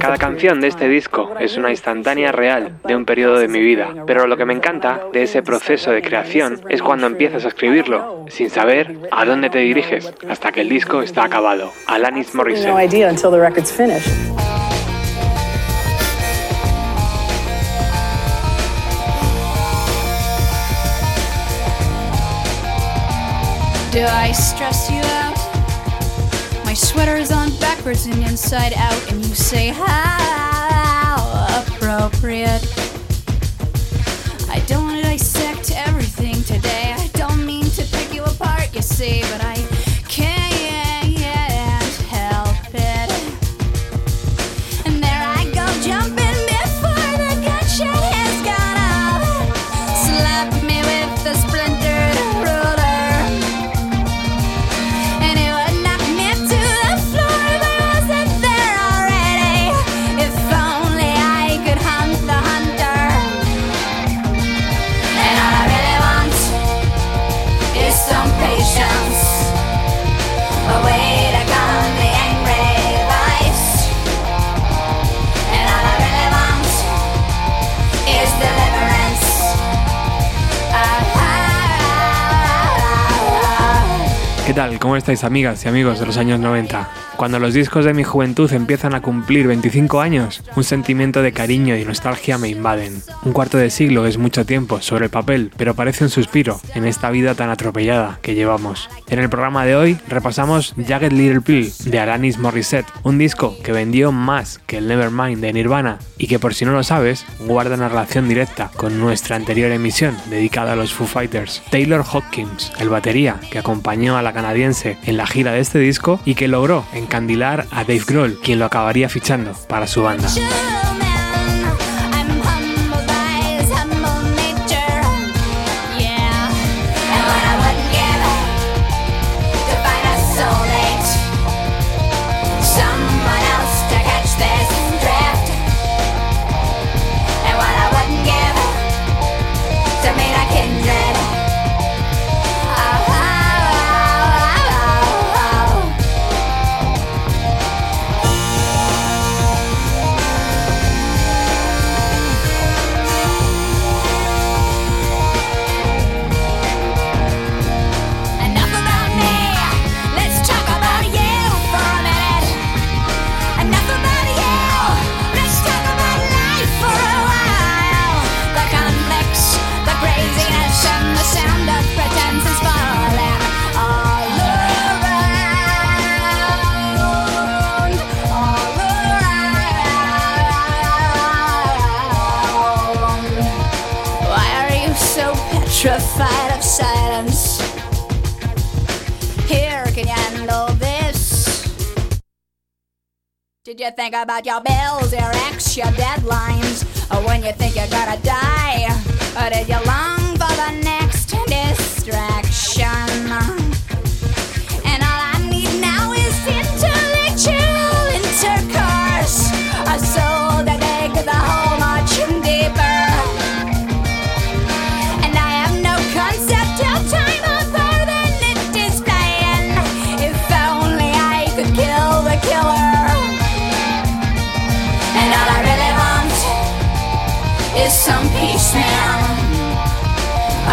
Cada canción de este disco es una instantánea real de un periodo de mi vida, pero lo que me encanta de ese proceso de creación es cuando empiezas a escribirlo, sin saber a dónde te diriges, hasta que el disco está acabado. Alanis Morissette. Do I stress you sweater's on backwards and inside out, and you say, How appropriate. I don't want to dissect everything today. I don't mean to pick you apart, you see, but I ¿Qué tal? ¿Cómo estáis amigas y amigos de los años 90? Cuando los discos de mi juventud empiezan a cumplir 25 años, un sentimiento de cariño y nostalgia me invaden. Un cuarto de siglo es mucho tiempo sobre el papel, pero parece un suspiro en esta vida tan atropellada que llevamos. En el programa de hoy repasamos Jagged Little Pill de Alanis Morissette, un disco que vendió más que el Nevermind de Nirvana y que por si no lo sabes, guarda una relación directa con nuestra anterior emisión dedicada a los Foo Fighters. Taylor Hawkins, el batería que acompañó a la canadiense en la gira de este disco y que logró en Candilar a Dave Grohl, quien lo acabaría fichando para su banda. You think about your bills, your ex, your deadlines? Or when you think you're gonna die? Or did you long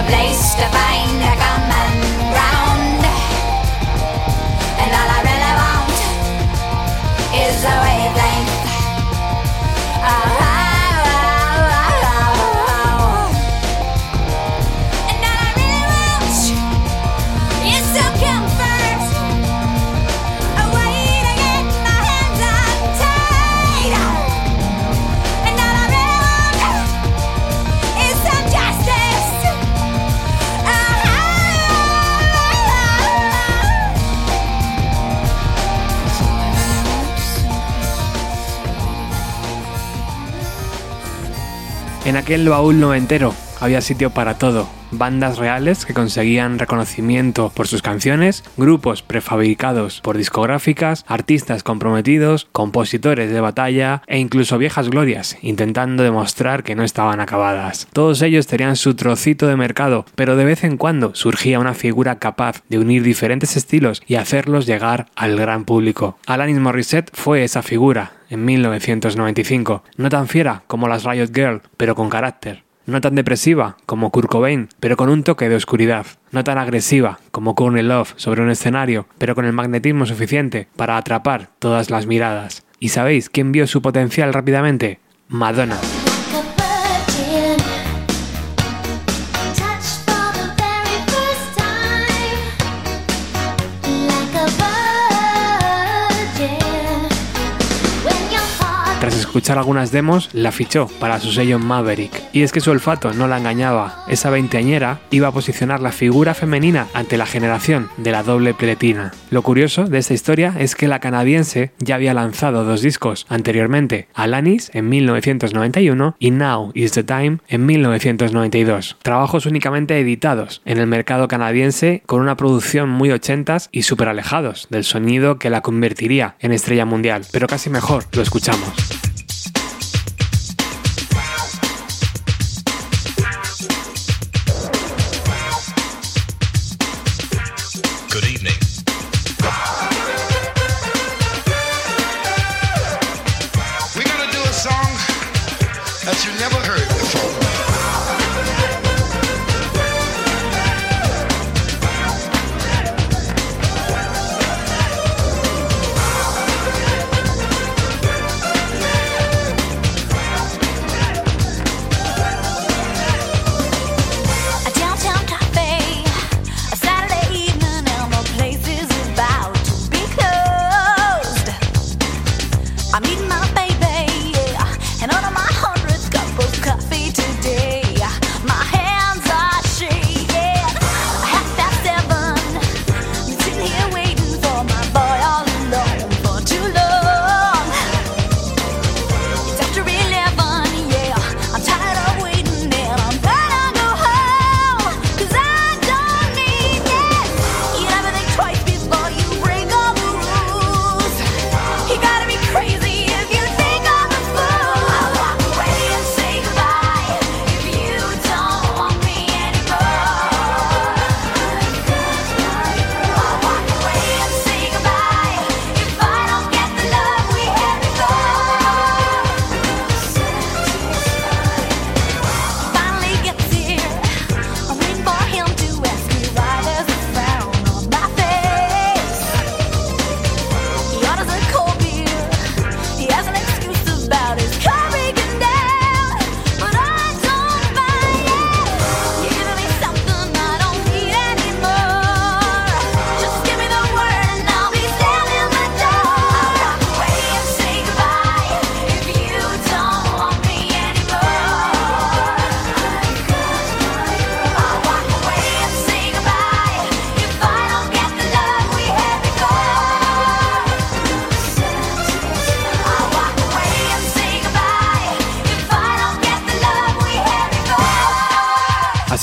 place to find En aquel baúl noventero. Había sitio para todo, bandas reales que conseguían reconocimiento por sus canciones, grupos prefabricados por discográficas, artistas comprometidos, compositores de batalla e incluso viejas glorias intentando demostrar que no estaban acabadas. Todos ellos tenían su trocito de mercado, pero de vez en cuando surgía una figura capaz de unir diferentes estilos y hacerlos llegar al gran público. Alanis Morissette fue esa figura en 1995, no tan fiera como las Riot Girl, pero con carácter. No tan depresiva como Kurt Cobain, pero con un toque de oscuridad. No tan agresiva como Courtney Love sobre un escenario, pero con el magnetismo suficiente para atrapar todas las miradas. ¿Y sabéis quién vio su potencial rápidamente? Madonna. Escuchar algunas demos, la fichó para su sello Maverick. Y es que su olfato no la engañaba. Esa veinteañera iba a posicionar la figura femenina ante la generación de la doble pletina. Lo curioso de esta historia es que la canadiense ya había lanzado dos discos anteriormente, Alanis en 1991 y Now is the Time en 1992. Trabajos únicamente editados en el mercado canadiense con una producción muy ochentas y súper alejados del sonido que la convertiría en estrella mundial. Pero casi mejor, lo escuchamos.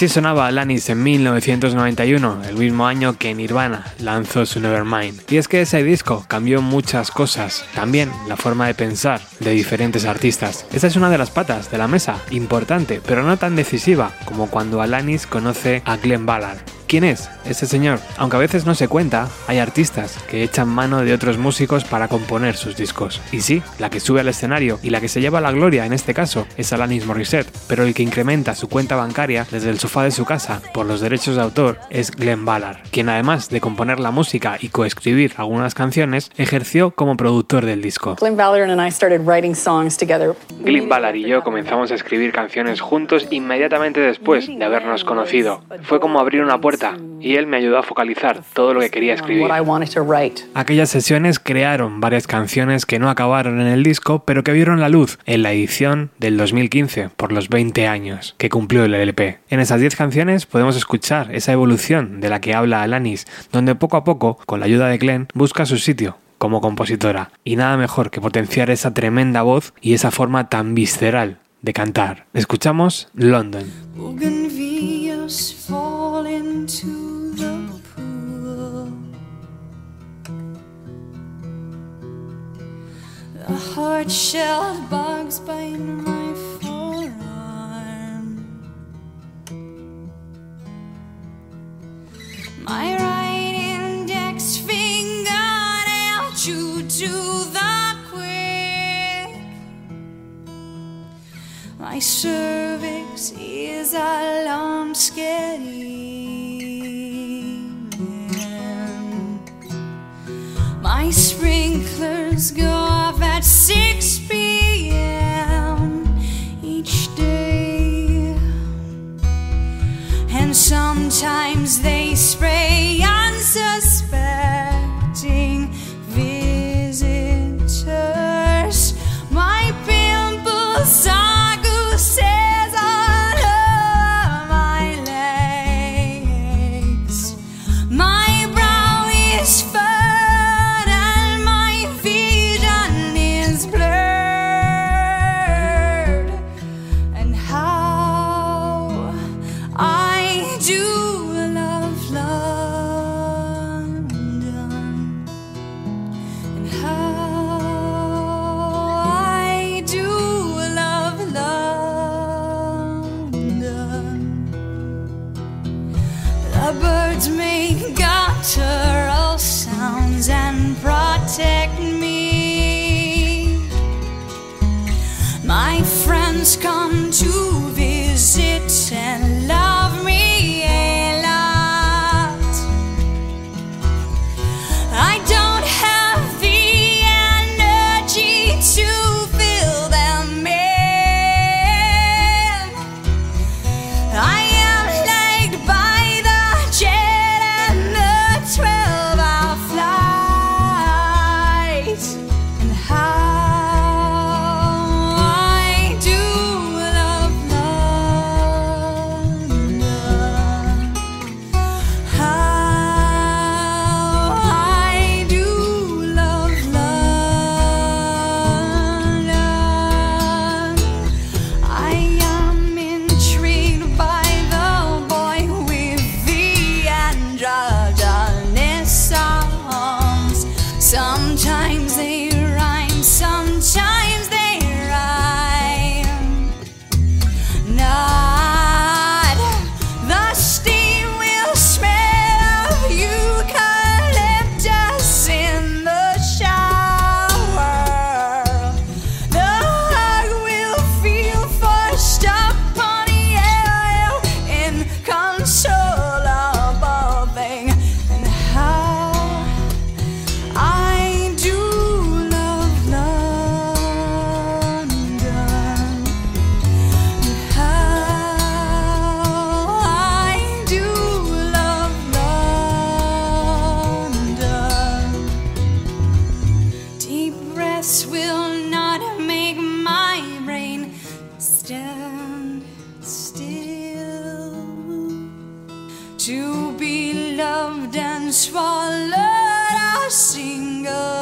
Así sonaba Alanis en 1991, el mismo año que Nirvana lanzó su Nevermind. Y es que ese disco cambió muchas cosas, también la forma de pensar de diferentes artistas. Esta es una de las patas de la mesa, importante, pero no tan decisiva como cuando Alanis conoce a Glenn Ballard. ¿Quién es ese señor? Aunque a veces no se cuenta, hay artistas que echan mano de otros músicos para componer sus discos. Y sí, la que sube al escenario y la que se lleva la gloria en este caso es Alanis Morissette, pero el que incrementa su cuenta bancaria desde el sofá de su casa por los derechos de autor es Glenn Ballard, quien además de componer la música y coescribir algunas canciones, ejerció como productor del disco. Glenn Ballard and I started writing songs together. Glenn Ballard y yo comenzamos a escribir canciones juntos inmediatamente después de habernos conocido. Fue como abrir una puerta y él me ayudó a focalizar todo lo que quería escribir. Aquellas sesiones crearon varias canciones que no acabaron en el disco, pero que vieron la luz en la edición del 2015 por los 20 años que cumplió el LP. En esas 10 canciones podemos escuchar esa evolución de la que habla Alanis, donde poco a poco, con la ayuda de Glenn, busca su sitio como compositora. Y nada mejor que potenciar esa tremenda voz y esa forma tan visceral de cantar. Escuchamos London. fall into the pool. a hard shelled bugs by to be loved and swallowed. a single.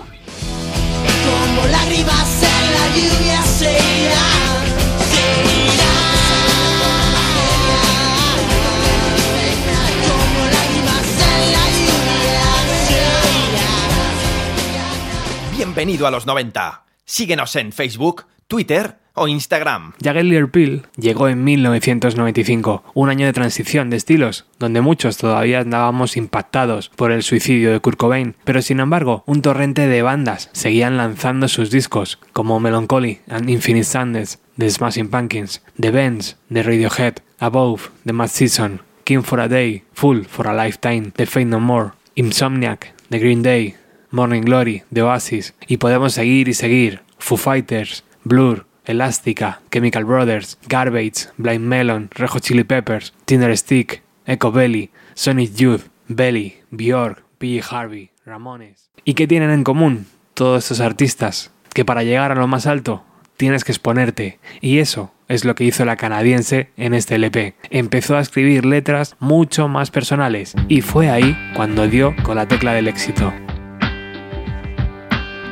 Bienvenido a los 90. Síguenos en Facebook, Twitter o Instagram. Jagger Liverpool llegó en 1995, un año de transición de estilos, donde muchos todavía andábamos impactados por el suicidio de Kurt Cobain, pero sin embargo, un torrente de bandas seguían lanzando sus discos, como Melancholy and Infinite Sadness, The Smashing Pumpkins, The Bends, The Radiohead, Above, The Mad Season, King for a Day, Full for a Lifetime, The Fate No More, Insomniac, The Green Day, Morning Glory de Oasis, y podemos seguir y seguir, Foo Fighters, Blur, Elástica, Chemical Brothers, Garbage, Blind Melon, Rejo Chili Peppers, Tinder Stick, Echo Belly, Sonic Youth, Belly, Bjork, P. Harvey, Ramones. ¿Y qué tienen en común todos estos artistas? Que para llegar a lo más alto tienes que exponerte. Y eso es lo que hizo la canadiense en este LP. Empezó a escribir letras mucho más personales y fue ahí cuando dio con la tecla del éxito.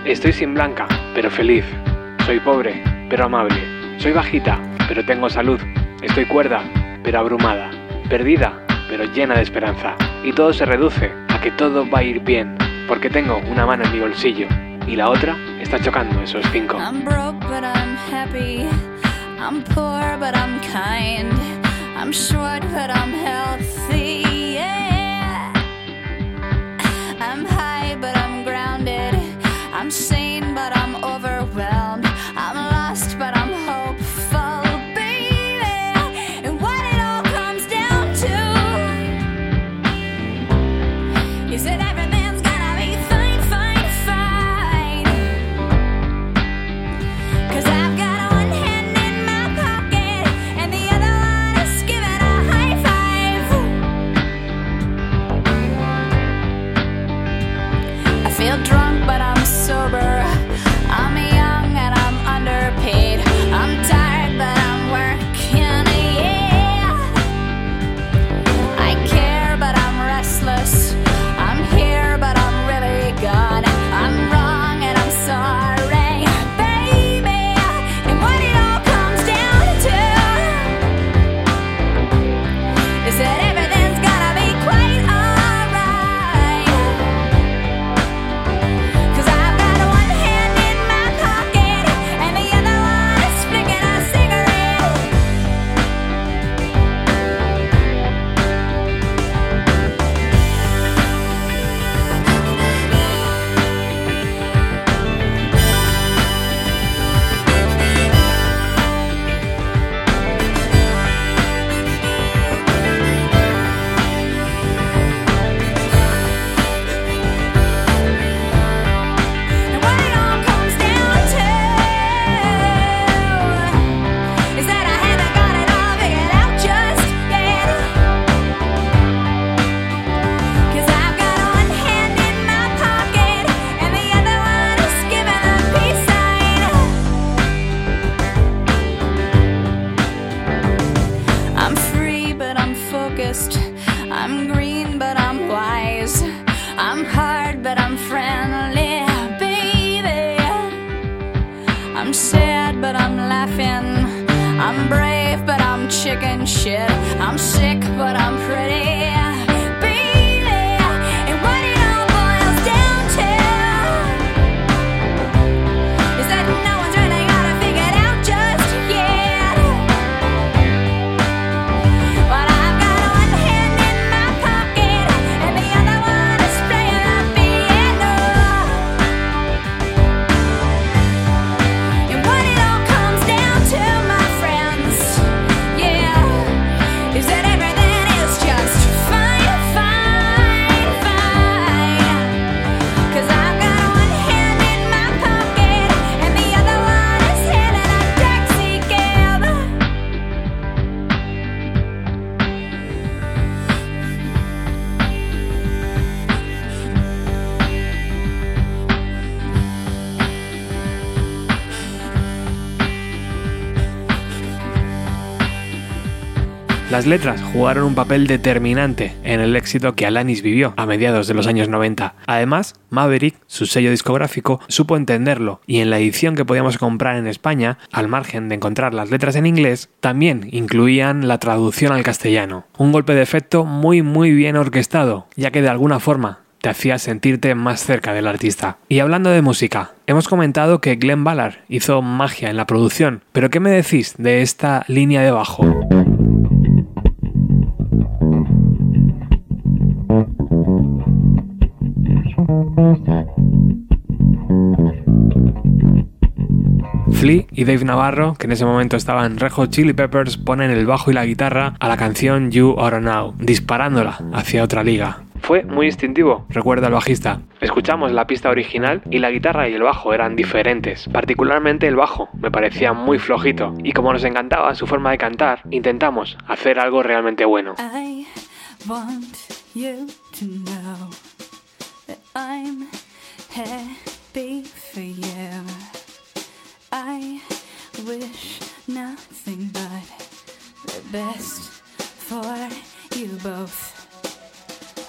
Estoy sin blanca, pero feliz. Soy pobre, pero amable. Soy bajita, pero tengo salud. Estoy cuerda, pero abrumada. Perdida, pero llena de esperanza. Y todo se reduce a que todo va a ir bien, porque tengo una mano en mi bolsillo y la otra está chocando esos cinco. I'm broke, but I'm happy. I'm poor, but I'm kind. I'm short, but I'm healthy. I'm sane, I'm friendly, baby. I'm sad, but I'm laughing. I'm brave, but I'm chicken shit. I'm sick, but I'm pretty. Las letras jugaron un papel determinante en el éxito que Alanis vivió a mediados de los años 90. Además, Maverick, su sello discográfico, supo entenderlo y en la edición que podíamos comprar en España, al margen de encontrar las letras en inglés, también incluían la traducción al castellano. Un golpe de efecto muy muy bien orquestado, ya que de alguna forma te hacía sentirte más cerca del artista. Y hablando de música, hemos comentado que Glenn Ballard hizo magia en la producción, pero ¿qué me decís de esta línea de bajo? Flea y Dave Navarro, que en ese momento estaban Rejo Chili Peppers, ponen el bajo y la guitarra a la canción You Are Now, disparándola hacia otra liga. Fue muy instintivo, recuerda el bajista. Escuchamos la pista original y la guitarra y el bajo eran diferentes, particularmente el bajo, me parecía muy flojito, y como nos encantaba su forma de cantar, intentamos hacer algo realmente bueno. I'm happy for you. I wish nothing but the best for you both.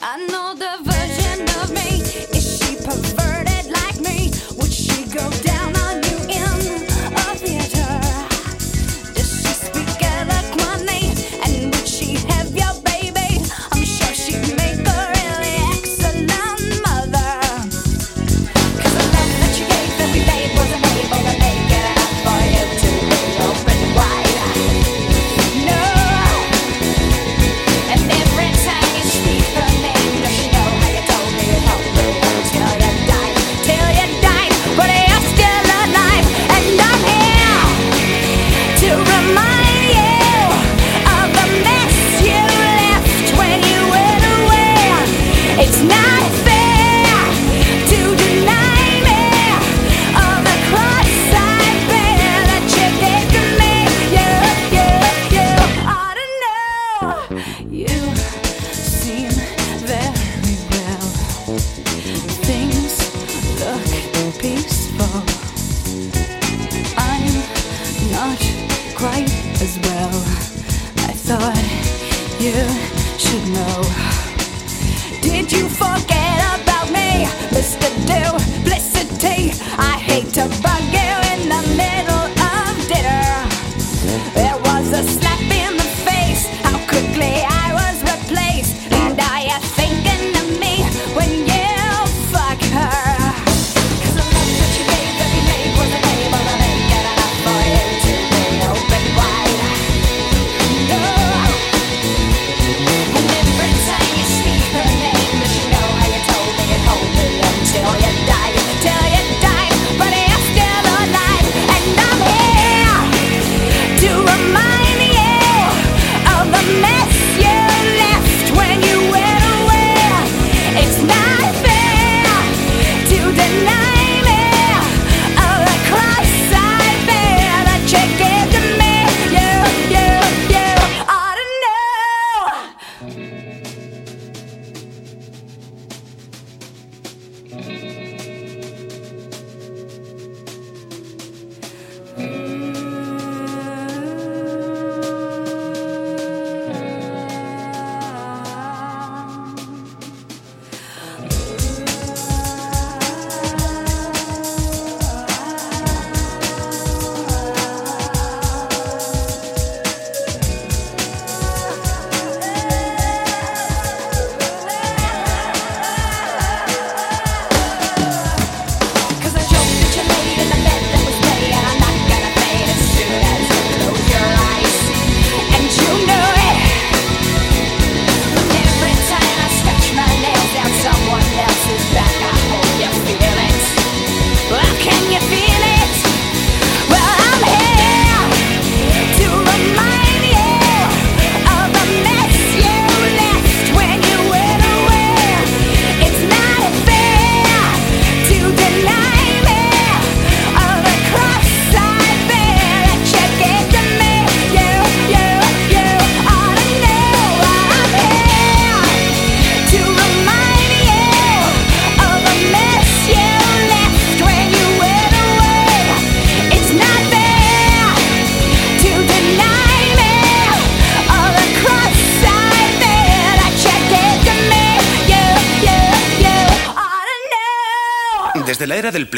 I know the version of me. Is she perverted like me? Would she go down on you in a theater? Does she speak eloquently? And would she have?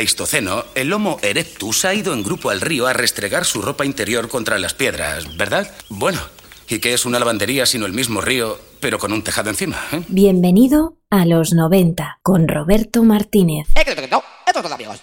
Pleistoceno, el Homo erectus ha ido en grupo al río a restregar su ropa interior contra las piedras, ¿verdad? Bueno, ¿y qué es una lavandería sino el mismo río, pero con un tejado encima? Eh? Bienvenido a los 90 con Roberto Martínez.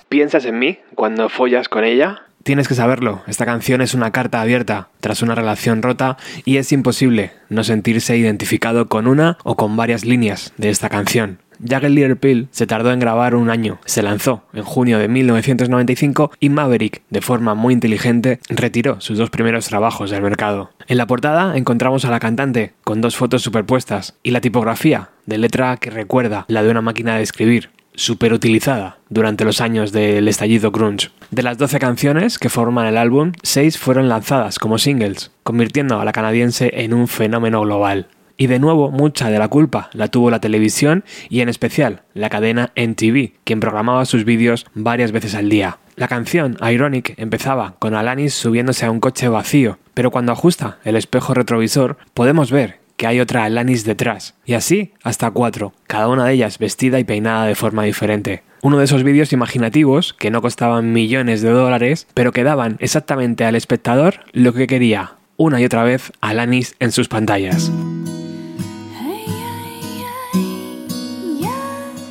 ¿Piensas en mí cuando follas con ella? Tienes que saberlo, esta canción es una carta abierta tras una relación rota y es imposible no sentirse identificado con una o con varias líneas de esta canción. Jagged Little Pill se tardó en grabar un año, se lanzó en junio de 1995 y Maverick, de forma muy inteligente, retiró sus dos primeros trabajos del mercado. En la portada encontramos a la cantante con dos fotos superpuestas y la tipografía de letra que recuerda la de una máquina de escribir, superutilizada durante los años del estallido grunge. De las 12 canciones que forman el álbum, 6 fueron lanzadas como singles, convirtiendo a la canadiense en un fenómeno global. Y de nuevo, mucha de la culpa la tuvo la televisión y en especial la cadena NTV, quien programaba sus vídeos varias veces al día. La canción Ironic empezaba con Alanis subiéndose a un coche vacío, pero cuando ajusta el espejo retrovisor podemos ver que hay otra Alanis detrás, y así hasta cuatro, cada una de ellas vestida y peinada de forma diferente. Uno de esos vídeos imaginativos que no costaban millones de dólares, pero que daban exactamente al espectador lo que quería, una y otra vez Alanis en sus pantallas.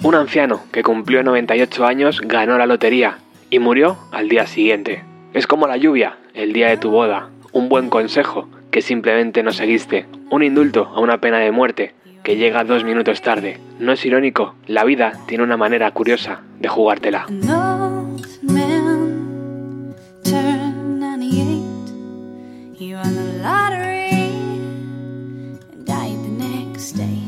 Un anciano que cumplió 98 años ganó la lotería y murió al día siguiente. Es como la lluvia el día de tu boda, un buen consejo que simplemente no seguiste, un indulto a una pena de muerte que llega dos minutos tarde. No es irónico, la vida tiene una manera curiosa de jugártela. An old man turned 98. He won the lottery and died the next day.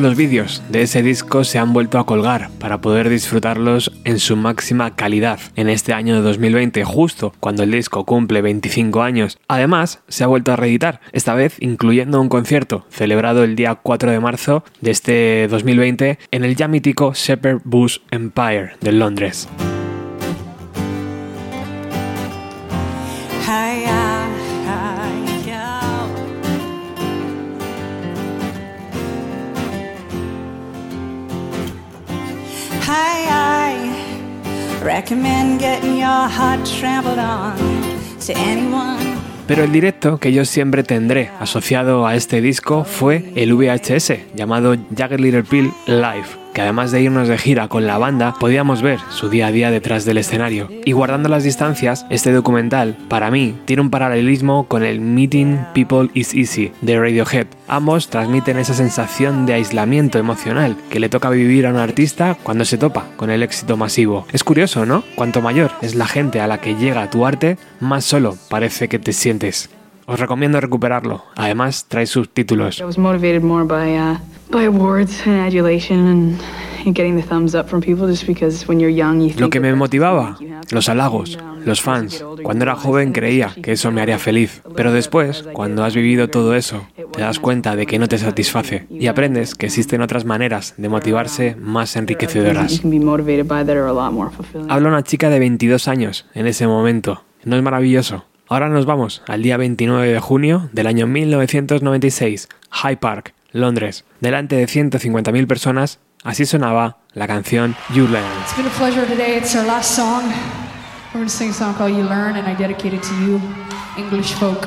Los vídeos de ese disco se han vuelto a colgar para poder disfrutarlos en su máxima calidad en este año de 2020, justo cuando el disco cumple 25 años. Además, se ha vuelto a reeditar, esta vez incluyendo un concierto celebrado el día 4 de marzo de este 2020 en el ya mítico Shepherd Bush Empire de Londres. Pero el directo que yo siempre tendré asociado a este disco fue el VHS, llamado Jagger Little Pill Live, que además de irnos de gira con la banda, podíamos ver su día a día detrás del escenario. Y guardando las distancias, este documental, para mí, tiene un paralelismo con el Meeting People is Easy de Radiohead. Ambos transmiten esa sensación de aislamiento emocional que le toca vivir a un artista cuando se topa con el éxito masivo. Es curioso, ¿no? Cuanto mayor es la gente a la que llega tu arte, más solo parece que te sientes. Os recomiendo recuperarlo. Además, trae subtítulos. Lo que me motivaba, los halagos, los fans. Cuando era joven creía que eso me haría feliz, pero después, cuando has vivido todo eso, te das cuenta de que no te satisface y aprendes que existen otras maneras de motivarse más enriquecedoras. Habla una chica de 22 años en ese momento. ¿No es maravilloso? Ahora nos vamos al día 29 de junio del año 1996, High Park, Londres. Delante de 150.000 personas, así sonaba la canción You Learn. It's been a pleasure today. It's our last song. We're going to sing a song called You Learn, and I dedicate it to you, English folk.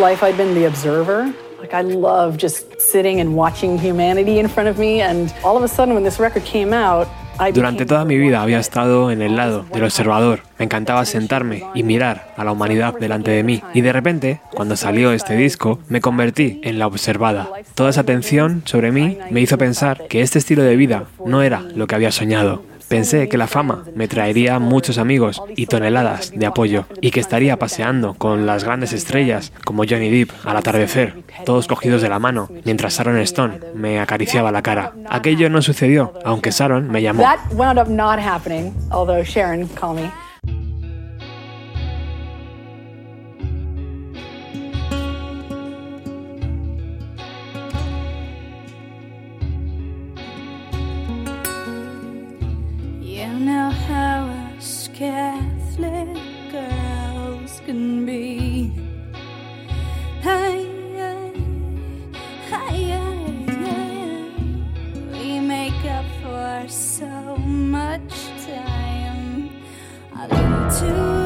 Life I'd been the observer. Like I love just sitting and watching humanity in front of me and all of a sudden when this record came out, Durante toda mi vida había estado en el lado del observador. Me encantaba sentarme y mirar a la humanidad delante de mí. Y de repente, cuando salió este disco, me convertí en la observada. Toda esa atención sobre mí me hizo pensar que este estilo de vida no era lo que había soñado. Pensé que la fama me traería muchos amigos y toneladas de apoyo y que estaría paseando con las grandes estrellas como Johnny Depp al atardecer, todos cogidos de la mano, mientras Sharon Stone me acariciaba la cara. Aquello no sucedió, aunque Sharon me llamó. Catholic girls can be. Hey, hey, hey, hey. We make up for so much time. A little too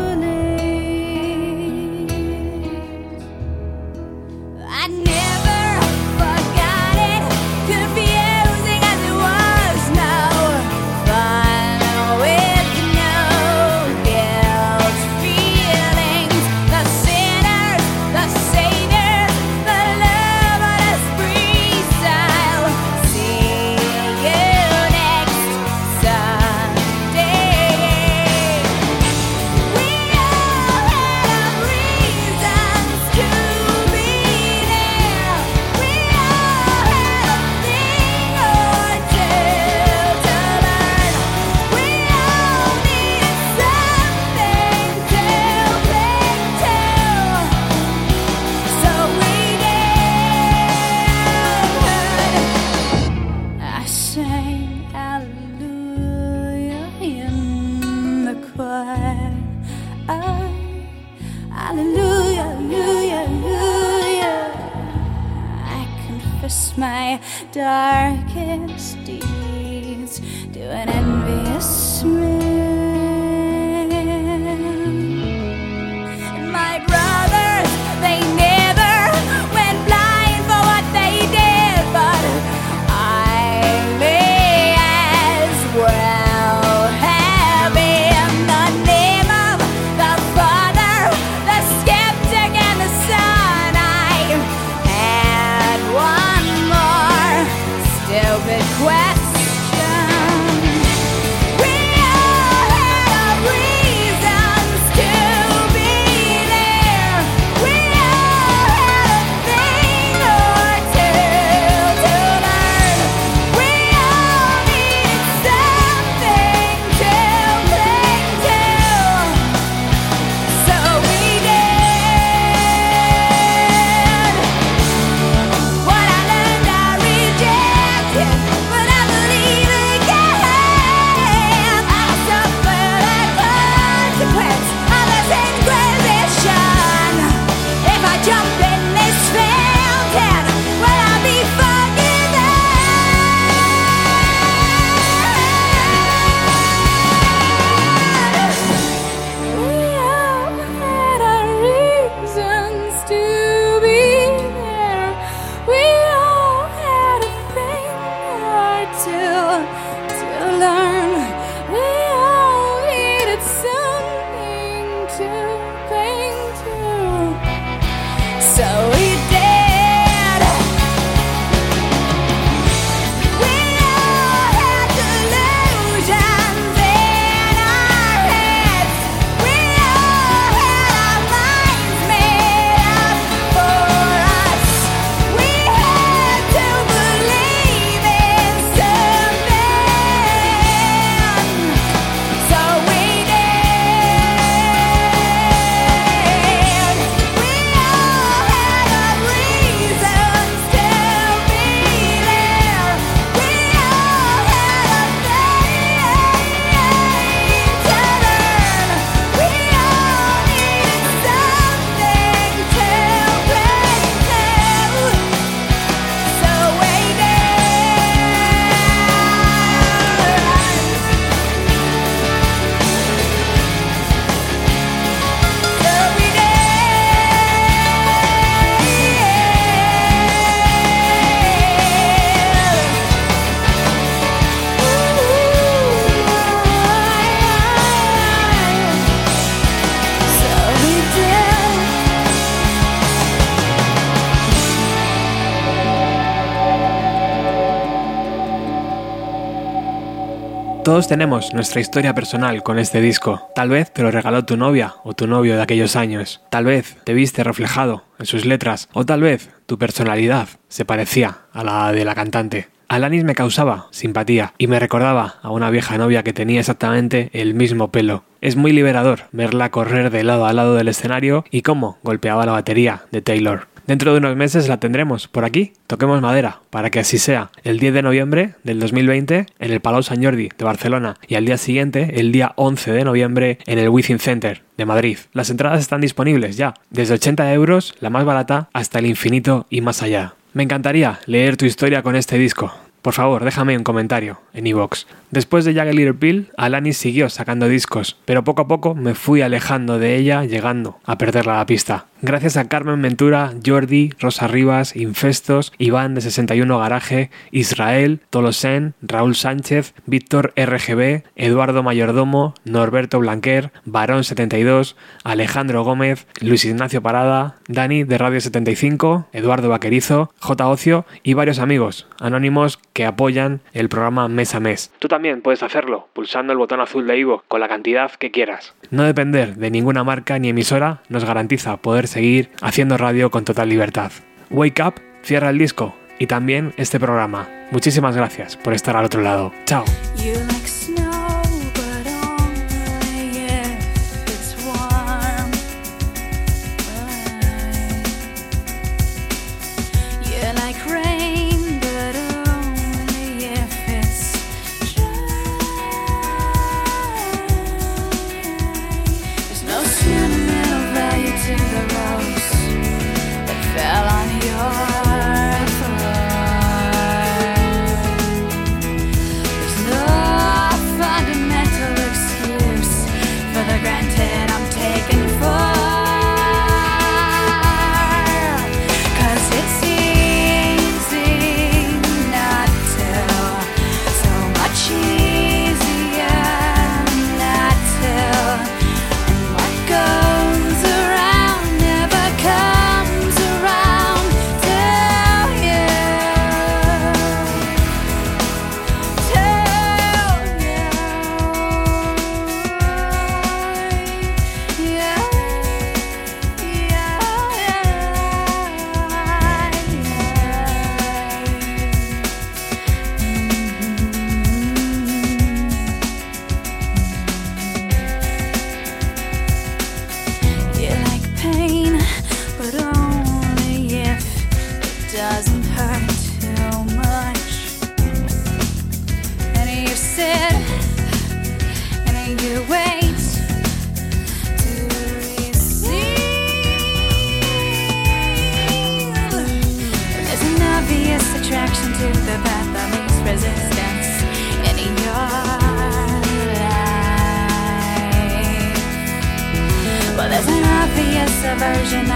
Todos tenemos nuestra historia personal con este disco. Tal vez te lo regaló tu novia o tu novio de aquellos años. Tal vez te viste reflejado en sus letras. O tal vez tu personalidad se parecía a la de la cantante. Alanis me causaba simpatía y me recordaba a una vieja novia que tenía exactamente el mismo pelo. Es muy liberador verla correr de lado a lado del escenario y cómo golpeaba la batería de Taylor. Dentro de unos meses la tendremos por aquí. Toquemos madera para que así sea. El 10 de noviembre del 2020 en el Palau Sant Jordi de Barcelona y al día siguiente, el día 11 de noviembre, en el Within Center de Madrid. Las entradas están disponibles ya, desde 80 euros, la más barata, hasta el infinito y más allá. Me encantaría leer tu historia con este disco. Por favor, déjame un comentario en iVoox. Después de Jagged Little Pill, Alanis siguió sacando discos, pero poco a poco me fui alejando de ella, llegando a perderla la pista. Gracias a Carmen Ventura, Jordi, Rosa Rivas, Infestos, Iván de 61 Garaje, Israel, Tolosen, Raúl Sánchez, Víctor RGB, Eduardo Mayordomo, Norberto Blanquer, Barón 72, Alejandro Gómez, Luis Ignacio Parada, Dani de Radio 75, Eduardo Vaquerizo, J. Ocio y varios amigos anónimos que apoyan el programa mes a mes. Tú también puedes hacerlo pulsando el botón azul de Ivo con la cantidad que quieras. No depender de ninguna marca ni emisora nos garantiza poder seguir haciendo radio con total libertad. Wake Up cierra el disco y también este programa. Muchísimas gracias por estar al otro lado. Chao. The path of least resistance in your life. Well, there's an obvious aversion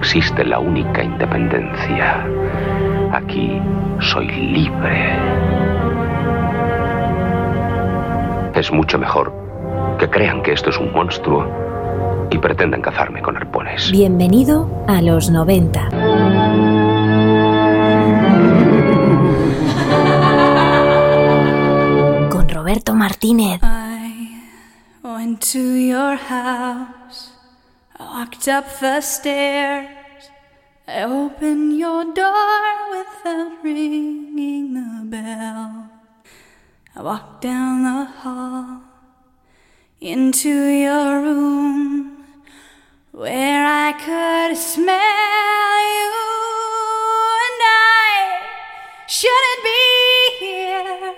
existe la única independencia. Aquí soy libre. Es mucho mejor que crean que esto es un monstruo y pretendan cazarme con arpones. Bienvenido a los 90. Con Roberto Martínez. I went to your house. Walked up the stairs. I opened your door without ringing the bell. I walked down the hall into your room where I could smell you and I shouldn't be here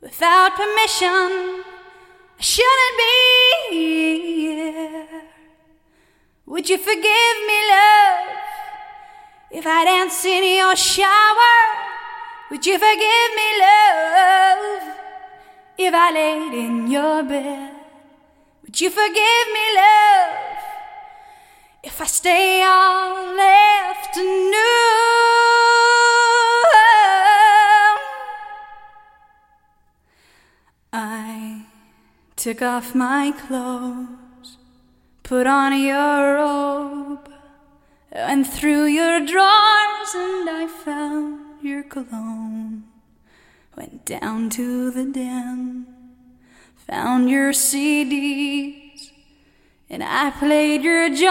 without permission. I shouldn't be here. Would you forgive me, love, if I dance in your shower? Would you forgive me, love, if I laid in your bed? Would you forgive me, love, if I stay all afternoon? I took off my clothes, put on your robe, and through your drawers, and I found your cologne. Went down to the den, found your CDs, and I played your Johnny,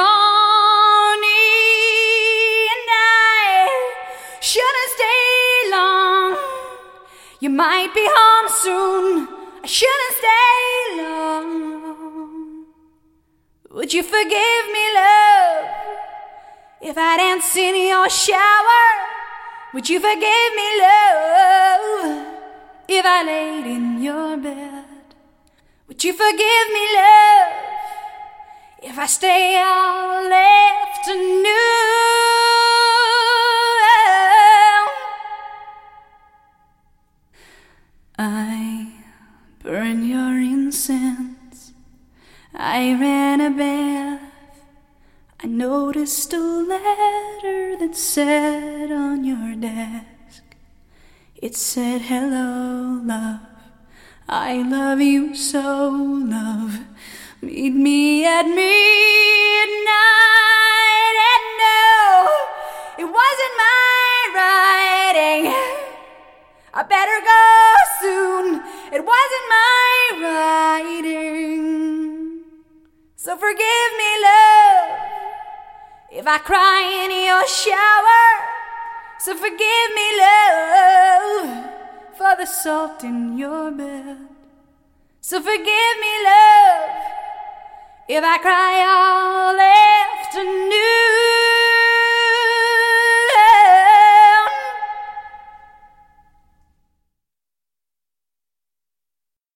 and I shouldn't stay long. You might be home soon. I shouldn't stay long. Would you forgive me, love, if I dance in your shower? Would you forgive me, love, if I laid in your bed? Would you forgive me, love, if I stay all afternoon? I burn your incense. I ran a bath. I noticed a letter that sat on your desk. It said, Hello, love. I love you so, love. Meet me at midnight. And no, it wasn't my writing. I better go soon. It wasn't my writing. So forgive me, love, if I cry in your shower. So forgive me, love, for the salt in your bed. So forgive me, love, if I cry all afternoon.